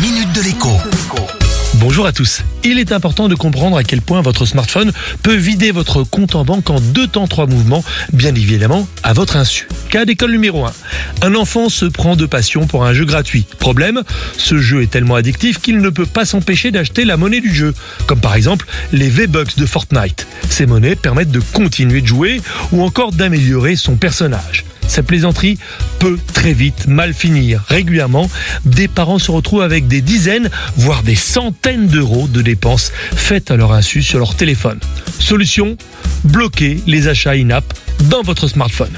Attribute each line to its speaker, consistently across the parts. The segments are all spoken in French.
Speaker 1: minute de l'écho.
Speaker 2: Bonjour à tous. Il est important de comprendre à quel point votre smartphone peut vider votre compte en banque en deux temps trois mouvements, bien évidemment à votre insu. Cas d'école numéro 1. Un enfant se prend de passion pour un jeu gratuit. Problème, ce jeu est tellement addictif qu'il ne peut pas s'empêcher d'acheter la monnaie du jeu, comme par exemple les V-Bucks de Fortnite. Ces monnaies permettent de continuer de jouer ou encore d'améliorer son personnage. Cette plaisanterie peut très vite mal finir. Régulièrement, des parents se retrouvent avec des dizaines, voire des centaines d'euros de dépenses faites à leur insu sur leur téléphone. Solution Bloquez les achats in-app dans votre smartphone.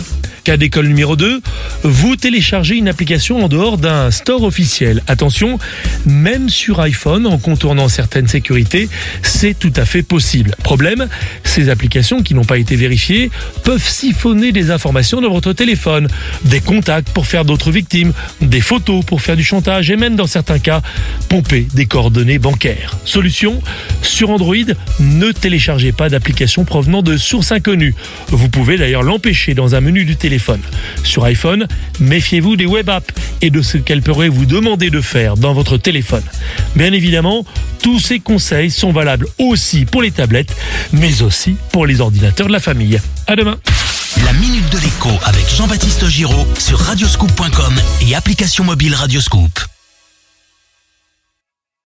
Speaker 2: Cas d'école numéro 2, vous téléchargez une application en dehors d'un store officiel. Attention, même sur iPhone, en contournant certaines sécurités, c'est tout à fait possible. Problème, ces applications qui n'ont pas été vérifiées peuvent siphonner des informations de votre téléphone, des contacts pour faire d'autres victimes, des photos pour faire du chantage et même dans certains cas, pomper des coordonnées bancaires. Solution, sur Android, ne téléchargez pas d'applications provenant de sources inconnues. Vous pouvez l'empêcher dans un menu du téléphone sur iPhone, méfiez-vous des web apps et de ce qu'elles pourraient vous demander de faire dans votre téléphone. Bien évidemment, tous ces conseils sont valables aussi pour les tablettes, mais aussi pour les ordinateurs de la famille. À demain.
Speaker 1: La minute de l'écho avec Jean-Baptiste Giraud sur radioscoop.com et application mobile Radioscoop.